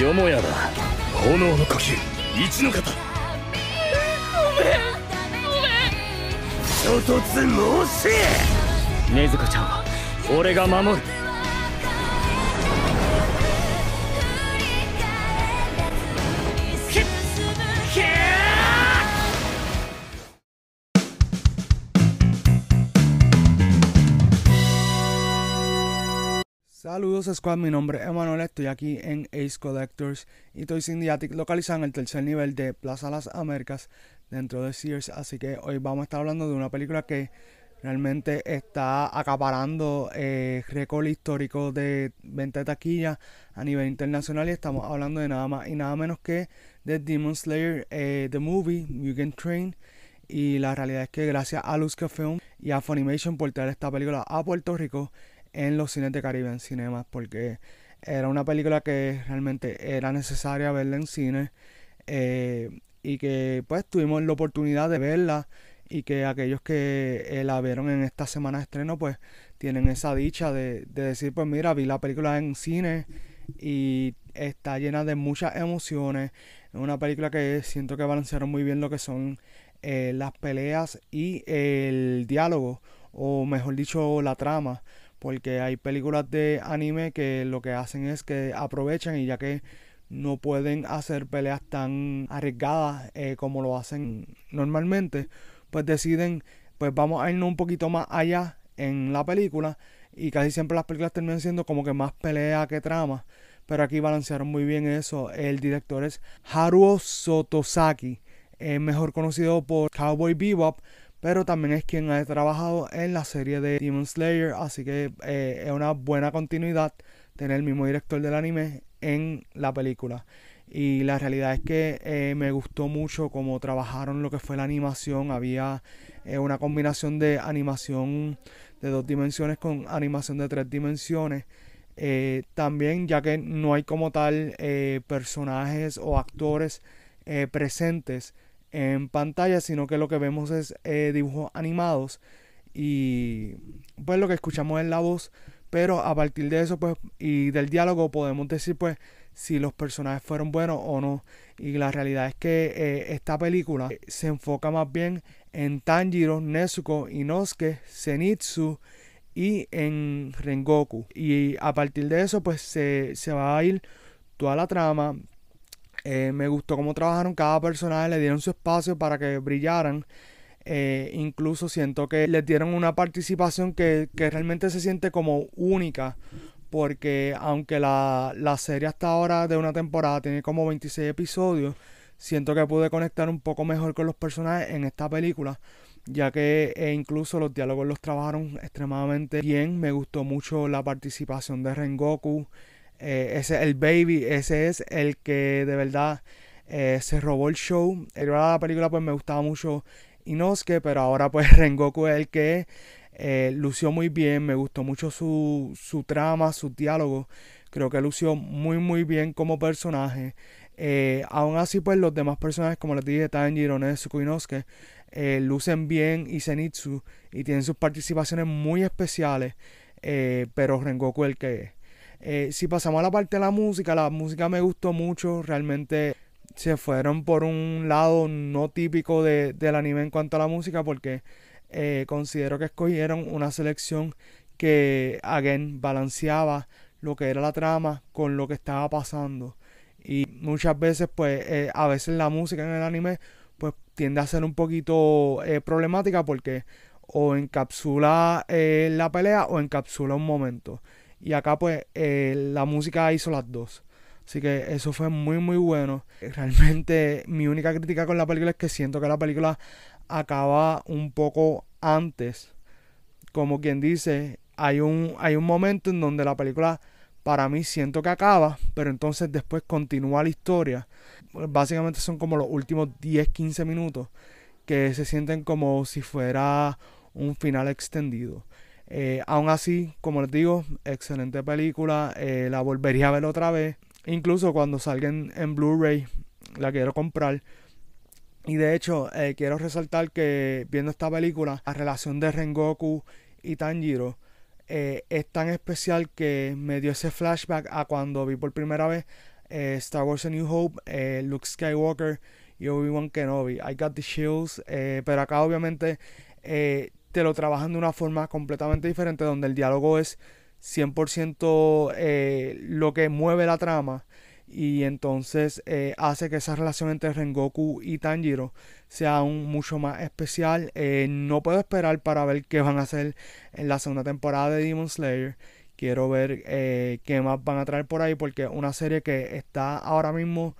よもやだ。炎の呼吸。一の方衝突申せ。禰豆子ちゃんは俺が守る Saludos Squad, mi nombre es Emanuel, estoy aquí en Ace Collectors y estoy Cindiatic localizado en el tercer nivel de Plaza Las Américas dentro de Sears, así que hoy vamos a estar hablando de una película que realmente está acaparando eh, récord histórico de venta de taquilla a nivel internacional y estamos hablando de nada más y nada menos que de Demon Slayer, eh, The Movie, Mugen Train. Y la realidad es que gracias a Film y a Funimation por traer esta película a Puerto Rico en los cines de Caribe en cinemas porque era una película que realmente era necesaria verla en cine eh, y que pues tuvimos la oportunidad de verla y que aquellos que eh, la vieron en esta semana de estreno pues tienen esa dicha de, decir pues mira vi la película en cine y está llena de muchas emociones es una película que siento que balancearon muy bien lo que son eh, las peleas y el diálogo o mejor dicho la trama porque hay películas de anime que lo que hacen es que aprovechan y ya que no pueden hacer peleas tan arriesgadas eh, como lo hacen normalmente, pues deciden, pues vamos a irnos un poquito más allá en la película y casi siempre las películas terminan siendo como que más pelea que trama, pero aquí balancearon muy bien eso. El director es Haruo Sotosaki, mejor conocido por Cowboy Bebop, pero también es quien ha trabajado en la serie de Demon Slayer, así que eh, es una buena continuidad tener el mismo director del anime en la película. Y la realidad es que eh, me gustó mucho cómo trabajaron lo que fue la animación. Había eh, una combinación de animación de dos dimensiones con animación de tres dimensiones. también ya que no hay como tal personajes o actores presentes en pantalla, sino que lo que vemos es eh, dibujos animados y pues lo que escuchamos es la voz, pero a partir de eso pues y del diálogo podemos decir pues si los personajes fueron buenos o no. Y la realidad es que eh, esta película se enfoca más bien en Tanjiro, Nezuko, Inosuke, Zenitsu y en Rengoku. Y a partir de eso pues se, se va a ir toda la trama, eh, me gustó cómo trabajaron cada personaje, le dieron su espacio para que brillaran. Eh, incluso siento que les dieron una participación que, realmente se siente como única. Porque aunque la, serie hasta ahora de una temporada tiene como 26 episodios, siento que pude conectar un poco mejor con los personajes en esta película. Ya que e incluso los diálogos los trabajaron extremadamente bien. Me gustó mucho la participación de Rengoku. Eh, ese el baby, ese es el que de verdad eh, se robó el show. El la película pues me gustaba mucho Inosuke, pero ahora pues Rengoku es el que eh, lució muy bien, me gustó mucho su, su trama, su diálogo. Creo que lució muy muy bien como personaje. aún así pues los demás personajes como les dije, Tanjiro, Nezuko, Inosuke, lucen bien y Zenitsu y tienen sus participaciones muy especiales. pero Rengoku es el que es. Eh, si pasamos a la parte de la música, la música me gustó mucho, realmente se fueron por un lado no típico de, del anime en cuanto a la música porque eh, considero que escogieron una selección que, again, balanceaba lo que era la trama con lo que estaba pasando. Y muchas veces, pues, eh, a veces la música en el anime, pues, tiende a ser un poquito problemática porque o encapsula la pelea o encapsula un momento. Y acá pues eh, la música hizo las dos. Así que eso fue muy muy bueno. Realmente mi única crítica con la película es que siento que la película acaba un poco antes. Como quien dice, hay un, hay un momento en donde la película para mí siento que acaba, pero entonces después continúa la historia. Básicamente son como los últimos 10-15 minutos que se sienten como si fuera un final extendido. Eh, aún así, como les digo, excelente película. Eh, la volvería a ver otra vez. Incluso cuando salga en, Blu-ray, la quiero comprar. Y de hecho, eh, quiero resaltar que viendo esta película, la relación de Rengoku y Tanjiro es tan especial que me dio ese flashback a cuando vi por primera vez eh, Star Wars A New Hope, eh, Luke Skywalker y Obi-Wan Kenobi. I Got the eh, pero acá obviamente eh, te lo trabajan de una forma completamente diferente, donde el diálogo es 100% eh, lo que mueve la trama y entonces eh, hace que esa relación entre Rengoku y Tanjiro sea aún mucho más especial. Eh, no puedo esperar para ver qué van a hacer en la segunda temporada de Demon Slayer. Quiero ver eh, qué más van a traer por ahí porque es una serie que está ahora mismo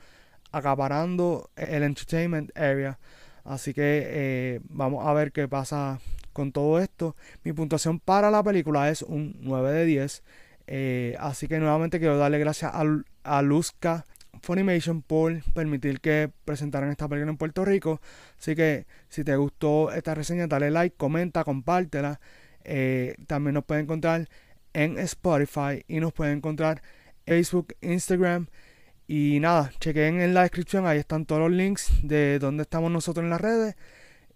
acaparando el entertainment area. Así que vamos a ver qué pasa con todo esto. Mi puntuación para la película es un 9 de 10. Eh, así que nuevamente quiero darle gracias a, a Luzca Funimation por permitir que presentaran esta película en Puerto Rico. Así que si te gustó esta reseña, dale like, comenta, compártela. Eh, también nos pueden encontrar en Spotify y nos pueden encontrar en Facebook, Instagram. Y nada, chequen en la descripción, ahí están todos los links de donde estamos nosotros en las redes.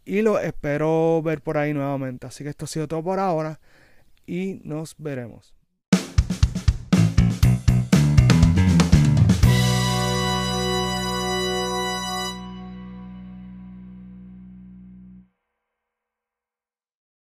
Y lo espero ver por ahí nuevamente. Así que esto ha sido todo por ahora. Y nos veremos.